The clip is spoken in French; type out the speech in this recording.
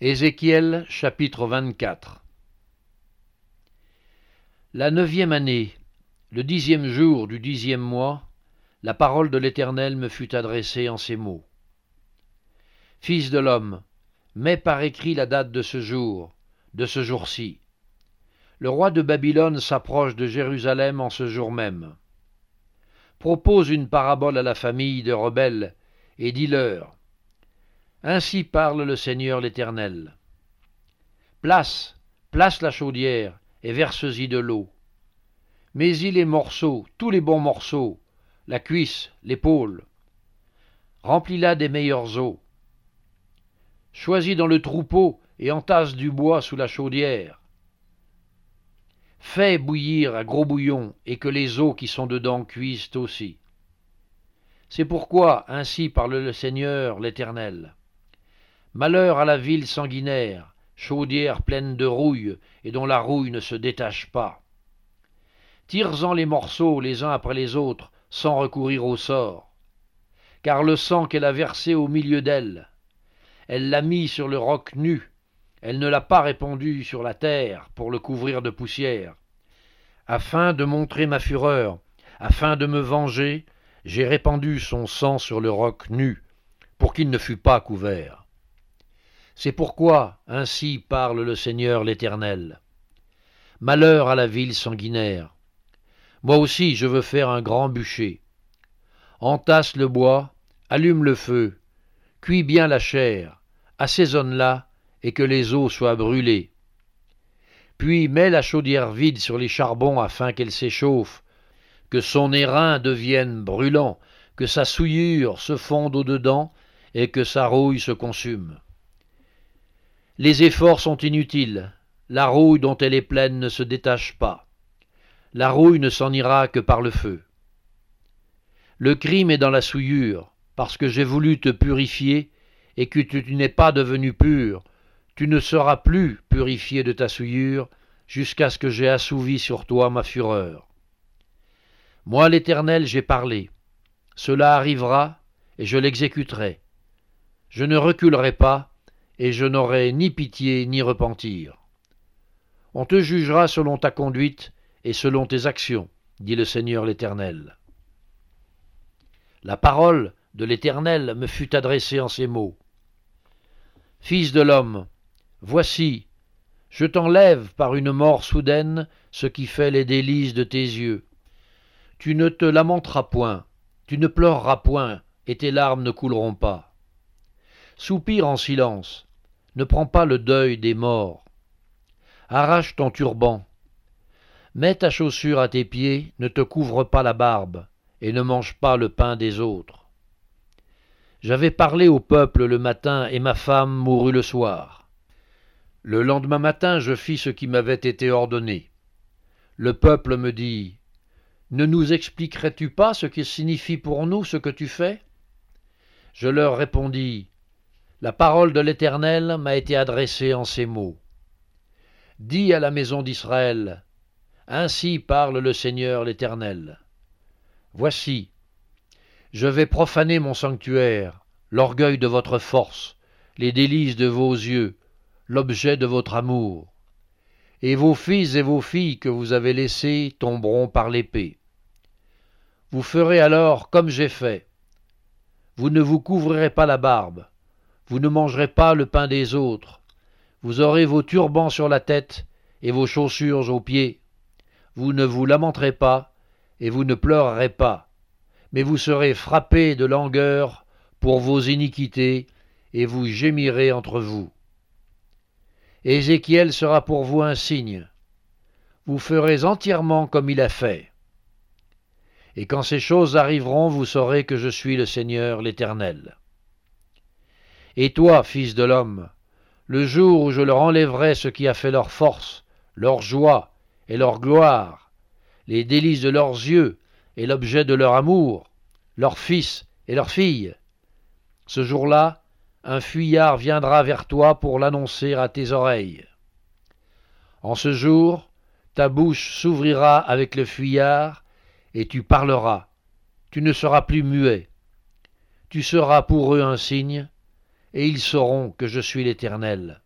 Ézéchiel chapitre 24 La neuvième année, le dixième jour du dixième mois, la parole de l'Éternel me fut adressée en ces mots. Fils de l'homme, mets par écrit la date de ce jour, de ce jour-ci. Le roi de Babylone s'approche de Jérusalem en ce jour même. Propose une parabole à la famille de rebelles, et dis-leur. Ainsi parle le Seigneur l'Éternel. Place, place la chaudière, et verse-y de l'eau. Mets-y les morceaux, tous les bons morceaux, la cuisse, l'épaule. Remplis-la des meilleures eaux. Choisis dans le troupeau et entasse du bois sous la chaudière. Fais bouillir à gros bouillon et que les eaux qui sont dedans cuisent aussi. C'est pourquoi ainsi parle le Seigneur l'Éternel. Malheur à la ville sanguinaire, chaudière pleine de rouille, et dont la rouille ne se détache pas. Tire-en les morceaux les uns après les autres, sans recourir au sort. Car le sang qu'elle a versé au milieu d'elle, elle l'a mis sur le roc nu, elle ne l'a pas répandu sur la terre pour le couvrir de poussière. Afin de montrer ma fureur, afin de me venger, j'ai répandu son sang sur le roc nu, pour qu'il ne fût pas couvert. C'est pourquoi ainsi parle le Seigneur l'Éternel. Malheur à la ville sanguinaire. Moi aussi je veux faire un grand bûcher. Entasse le bois, allume le feu, cuis bien la chair, assaisonne-la, et que les eaux soient brûlées. Puis mets la chaudière vide sur les charbons afin qu'elle s'échauffe, que son airain devienne brûlant, que sa souillure se fonde au-dedans, et que sa rouille se consume. Les efforts sont inutiles, la rouille dont elle est pleine ne se détache pas. La rouille ne s'en ira que par le feu. Le crime est dans la souillure, parce que j'ai voulu te purifier, et que tu n'es pas devenu pur, tu ne seras plus purifié de ta souillure, jusqu'à ce que j'ai assouvi sur toi ma fureur. Moi l'Éternel j'ai parlé, cela arrivera, et je l'exécuterai. Je ne reculerai pas, et je n'aurai ni pitié ni repentir. On te jugera selon ta conduite et selon tes actions, dit le Seigneur l'Éternel. La parole de l'Éternel me fut adressée en ces mots. Fils de l'homme, voici, je t'enlève par une mort soudaine ce qui fait les délices de tes yeux. Tu ne te lamenteras point, tu ne pleureras point, et tes larmes ne couleront pas. Soupire en silence, ne prends pas le deuil des morts. Arrache ton turban. Mets ta chaussure à tes pieds, ne te couvre pas la barbe, et ne mange pas le pain des autres. J'avais parlé au peuple le matin, et ma femme mourut le soir. Le lendemain matin, je fis ce qui m'avait été ordonné. Le peuple me dit Ne nous expliquerais-tu pas ce qui signifie pour nous ce que tu fais? Je leur répondis la parole de l'Éternel m'a été adressée en ces mots. Dis à la maison d'Israël, Ainsi parle le Seigneur l'Éternel. Voici, je vais profaner mon sanctuaire, l'orgueil de votre force, les délices de vos yeux, l'objet de votre amour. Et vos fils et vos filles que vous avez laissés tomberont par l'épée. Vous ferez alors comme j'ai fait. Vous ne vous couvrirez pas la barbe, vous ne mangerez pas le pain des autres. Vous aurez vos turbans sur la tête et vos chaussures aux pieds. Vous ne vous lamenterez pas et vous ne pleurerez pas, mais vous serez frappés de langueur pour vos iniquités et vous gémirez entre vous. Ézéchiel sera pour vous un signe. Vous ferez entièrement comme il a fait. Et quand ces choses arriveront, vous saurez que je suis le Seigneur l'Éternel. Et toi, fils de l'homme, le jour où je leur enlèverai ce qui a fait leur force, leur joie et leur gloire, les délices de leurs yeux et l'objet de leur amour, leurs fils et leurs filles, ce jour-là, un fuyard viendra vers toi pour l'annoncer à tes oreilles. En ce jour, ta bouche s'ouvrira avec le fuyard, et tu parleras, tu ne seras plus muet. Tu seras pour eux un signe, et ils sauront que je suis l'Éternel.